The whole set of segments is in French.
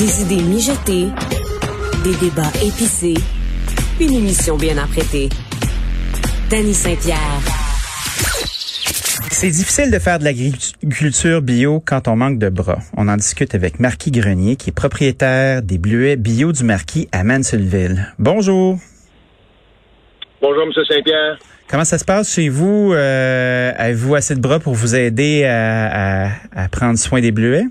Des idées mijotées, des débats épicés, une émission bien apprêtée. Danny Saint-Pierre. C'est difficile de faire de l'agriculture bio quand on manque de bras. On en discute avec Marquis Grenier, qui est propriétaire des bleuets bio du Marquis à Mansellville. Bonjour. Bonjour, M. Saint-Pierre. Comment ça se passe chez vous? Euh, Avez-vous assez de bras pour vous aider à, à, à prendre soin des bleuets?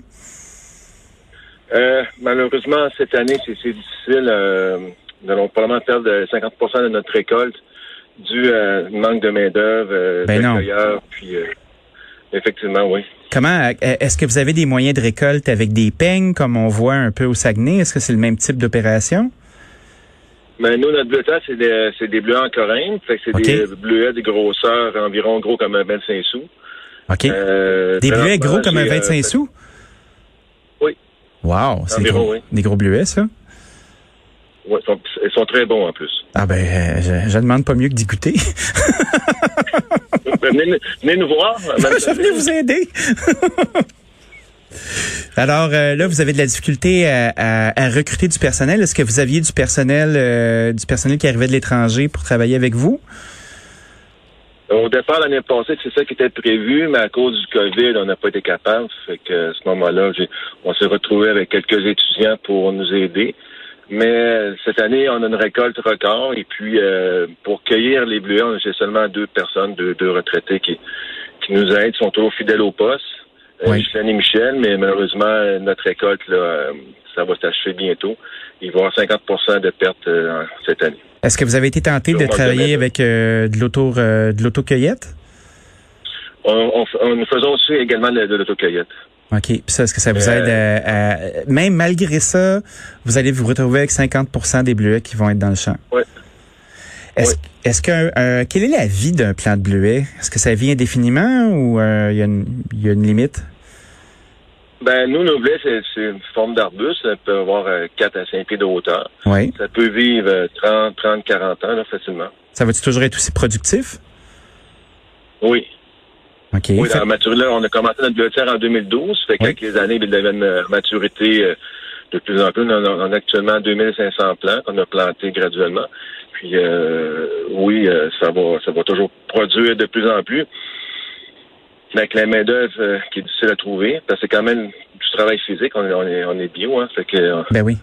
Euh, malheureusement, cette année, c'est difficile. Euh, nous allons probablement perdre 50% de notre récolte dû à manque de main-d'œuvre, euh, ben puis euh, effectivement, oui. Comment est-ce que vous avez des moyens de récolte avec des peignes comme on voit un peu au Saguenay? Est-ce que c'est le même type d'opération? Ben, nous, notre bleutage, c'est des, c'est des bleuets en que c'est des bleuets de grosseur environ gros comme un 25 sous. OK. Euh, des bleuets gros comme un 25 sous? Wow, c'est gros. Oui. Des gros bleuets, ça? Oui, ils sont, ils sont, très bons en plus. Ah ben, je, je demande pas mieux que d'y goûter. Ben, venez, venez, nous voir. je venais vous aider. Alors euh, là, vous avez de la difficulté à, à, à recruter du personnel. Est-ce que vous aviez du personnel, euh, du personnel qui arrivait de l'étranger pour travailler avec vous? Au départ, l'année passée, c'est ça qui était prévu, mais à cause du COVID, on n'a pas été capable. Fait que à ce moment-là, on s'est retrouvé avec quelques étudiants pour nous aider. Mais cette année, on a une récolte record. Et puis, euh, pour cueillir les bleuets, j'ai seulement deux personnes, deux, deux retraités qui, qui nous aident, sont toujours fidèles au poste. Euh, oui. et Michel, mais malheureusement, notre récolte, là, euh, ça va s'achever bientôt. Il va y avoir 50% de pertes cette année. Est-ce que vous avez été tenté de travailler avec de l'auto de l'autocueillette? On, on, nous faisons aussi également de, de l'autocueillette. OK. Puis ça, est-ce que ça vous aide à, Même malgré ça, vous allez vous retrouver avec 50% des bleuets qui vont être dans le champ? Oui. Est-ce est que euh, quelle est la vie d'un plant de bleuet? Est-ce que ça vit indéfiniment ou euh, il y, a une, y a une limite? Ben, nous, nos bleuets, c'est une forme d'arbuste. Ça peut avoir 4 à 5 pieds de hauteur. Oui. Ça peut vivre 30, 30, 40 ans, là, facilement. Ça va-tu toujours être aussi productif? Oui. Okay. Oui, la maturité, on a commencé notre bibliothèque en 2012. Fait quelques oui. années, il avait une maturité euh, de plus en plus. On a, on a actuellement 2500 plants qu'on a plantés graduellement. Puis euh, oui, euh, ça va ça va toujours produire de plus en plus. Mais avec la main-d'œuvre euh, qui est difficile à trouver, parce que c'est quand même du travail physique, on est, on est, on est bio, hein. Fait que, ben oui.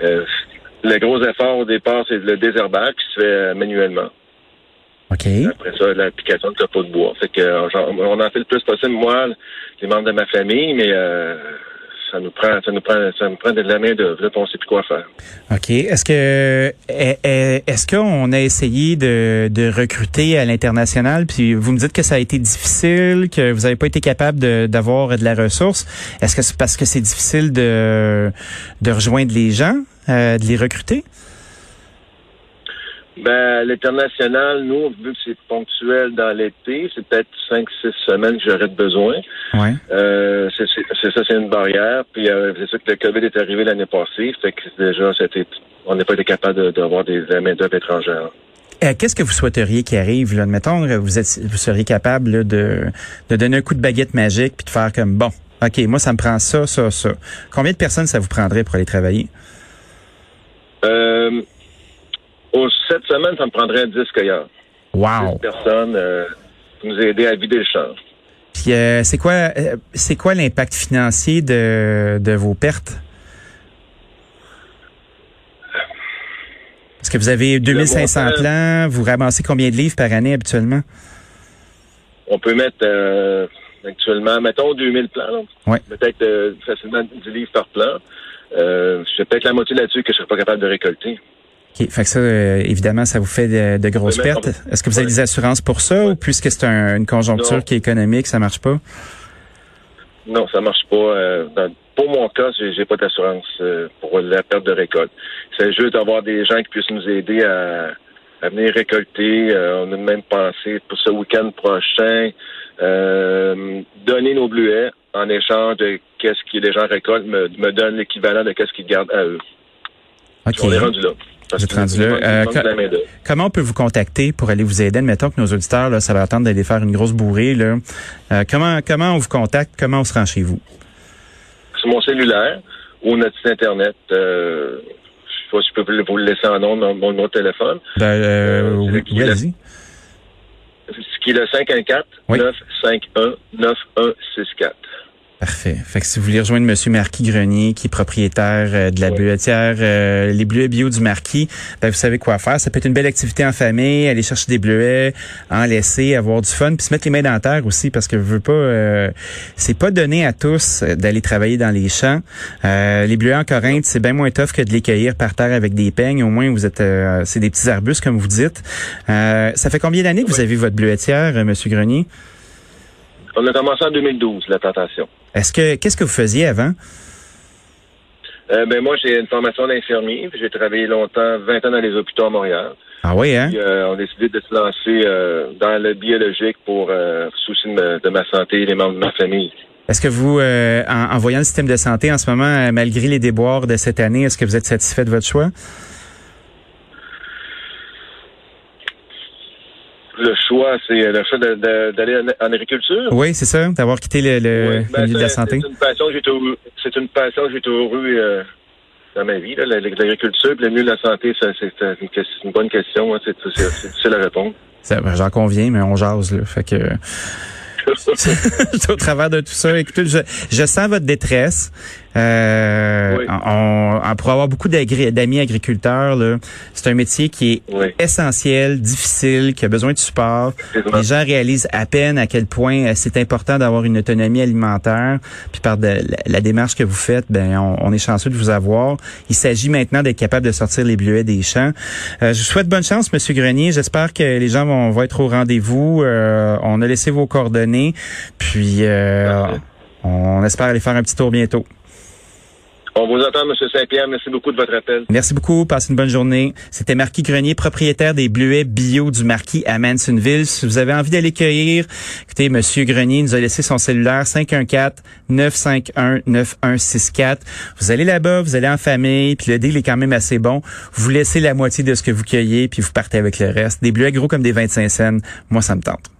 le gros effort au départ, c'est le désherbage qui se fait manuellement. OK. Après ça, l'application de copeaux de bois. Fait que euh, on en fait le plus possible, moi, les membres de ma famille, mais euh, ça nous prend, ça nous prend, ça nous prend de la main d'œuvre. On ne sait plus quoi faire. OK. Est-ce que est-ce qu'on a essayé de, de recruter à l'international? Puis vous me dites que ça a été difficile, que vous n'avez pas été capable d'avoir de, la ressource. Est-ce que c'est parce que c'est difficile de, de rejoindre les gens, euh, de les recruter? Ben, l'international, nous, vu que c'est ponctuel dans l'été, c'est peut-être cinq, six semaines que j'aurais besoin. Ouais. Euh, c'est ça, c'est une barrière. Puis euh, c'est ça que le COVID est arrivé l'année passée. Fait que déjà, c'était, on n'a pas été capable d'avoir des main d'œuvre étrangères. Euh, Qu'est-ce que vous souhaiteriez qui arrive? Là? Admettons, vous, êtes, vous seriez capable là, de, de donner un coup de baguette magique puis de faire comme, bon, OK, moi, ça me prend ça, ça, ça. Combien de personnes ça vous prendrait pour aller travailler? Euh, cette semaine, ça me prendrait 10 cueilleurs. Wow. 10 personnes euh, pour nous aider à vider le champ. Puis euh, c'est quoi euh, c'est quoi l'impact financier de, de vos pertes? Parce que vous avez 2500 plants, vous ramassez combien de livres par année habituellement? On peut mettre euh, actuellement, mettons 2000 plants. Ouais. Peut-être euh, facilement 10 livres par plan. J'ai peut-être la moitié là-dessus que je ne serais pas capable de récolter. OK. Fait que ça, euh, évidemment, ça vous fait de, de grosses Oui, pertes. Est-ce que vous avez des assurances pour ça ou puisque c'est un- une conjoncture Non. qui est économique, ça marche pas? Non, ça marche pas. Euh, dans- pour mon cas, j'ai j'ai pas d'assurance euh, pour la perte de récolte. C'est juste d'avoir des gens qui puissent nous aider à, à venir récolter. On a même pensé pour ce week-end prochain donner nos bleuets en échange de qu'est-ce que les gens récoltent, me, me donnent l'équivalent de qu'est-ce qu'ils gardent à eux. On est rendu là. Parce que rendu là. Euh, main-d'œuvre. Comment on peut vous contacter pour aller vous aider? Admettons que nos auditeurs, là, ça va attendre d'aller faire une grosse bourrée. Là. Euh, comment, comment on vous contacte? Comment on se rend chez vous? sur mon cellulaire ou notre site Internet. Euh, je sais pas si je peux vous le laisser en nom, mon, mon numéro de téléphone. Ben, euh, oui, le- allez-y. Ce qui est le 514 Oui. 951 9164. Parfait. Fait que si vous voulez rejoindre Monsieur Marquis Grenier, qui est propriétaire euh, de la Oui. bleuetière euh, Les Bleuets Bio du Marquis, ben vous savez quoi faire. Ça peut être une belle activité en famille, aller chercher des bleuets, en laisser, avoir du fun, puis se mettre les mains dans la terre aussi, parce que je veux pas, euh, c'est pas donné à tous euh, d'aller travailler dans les champs. Euh, les bleuets en Corinthe, c'est bien moins tough que de les cueillir par terre avec des peignes. Au moins, vous êtes, euh, c'est des petits arbustes comme vous dites. Euh, ça fait combien d'années que vous avez votre bleuetière, euh, Monsieur Grenier? On a commencé en 2012, la plantation. Est-ce que qu'est-ce que vous faisiez avant? Euh, ben moi, j'ai une formation d'infirmier. J'ai travaillé longtemps, 20 ans dans les hôpitaux à Montréal. Ah oui, hein? Puis, euh, on a décidé de se lancer euh, dans le biologique pour euh, souci de ma, de ma santé et des membres de ma famille. Est-ce que vous, euh, en, en voyant le système de santé en ce moment, euh, malgré les déboires de cette année, est-ce que vous êtes satisfait de votre choix? Le choix, c'est le choix d'aller en, agriculture. Oui, c'est ça, d'avoir quitté le, le- Oui. le Ben, milieu de la santé. C'est une passion que j'ai toujours, c'est une passion que j'ai toujours eue euh, dans ma vie. L'agriculture, le milieu de la santé, c'est une, bonne question. hein, c'est difficile à répondre. Ben, J'en conviens, mais on jase, là. Fait que au travers de tout ça, écoutez, je, je sens votre détresse. Euh, Oui. on, on- pour avoir beaucoup d'amis agriculteurs, là, c'est un métier qui est Oui. essentiel, difficile, qui a besoin de support. Les gens réalisent à peine à quel point euh, c'est important d'avoir une autonomie alimentaire. Puis par de, la, la démarche que vous faites, ben on, on est chanceux de vous avoir. Il s'agit maintenant d'être capable de sortir les bleuets des champs. Euh, je vous souhaite bonne chance, Monsieur Grenier. J'espère que les gens vont, vont être au rendez-vous. Euh, on a laissé vos coordonnées, puis euh, on espère aller faire un petit tour bientôt. On vous entend, M. Saint-Pierre. Merci beaucoup de votre appel. Merci beaucoup. Passez une bonne journée. C'était Marquis Grenier, propriétaire des bleuets bio du Marquis à Mansonville. Si vous avez envie d'aller cueillir, écoutez, Monsieur Grenier nous a laissé son cellulaire 514-951-9164. Vous allez là-bas, vous allez en famille, puis le deal est quand même assez bon. Vous laissez la moitié de ce que vous cueillez, puis vous partez avec le reste. Des bleuets gros comme des 25 cents. Moi, ça me tente.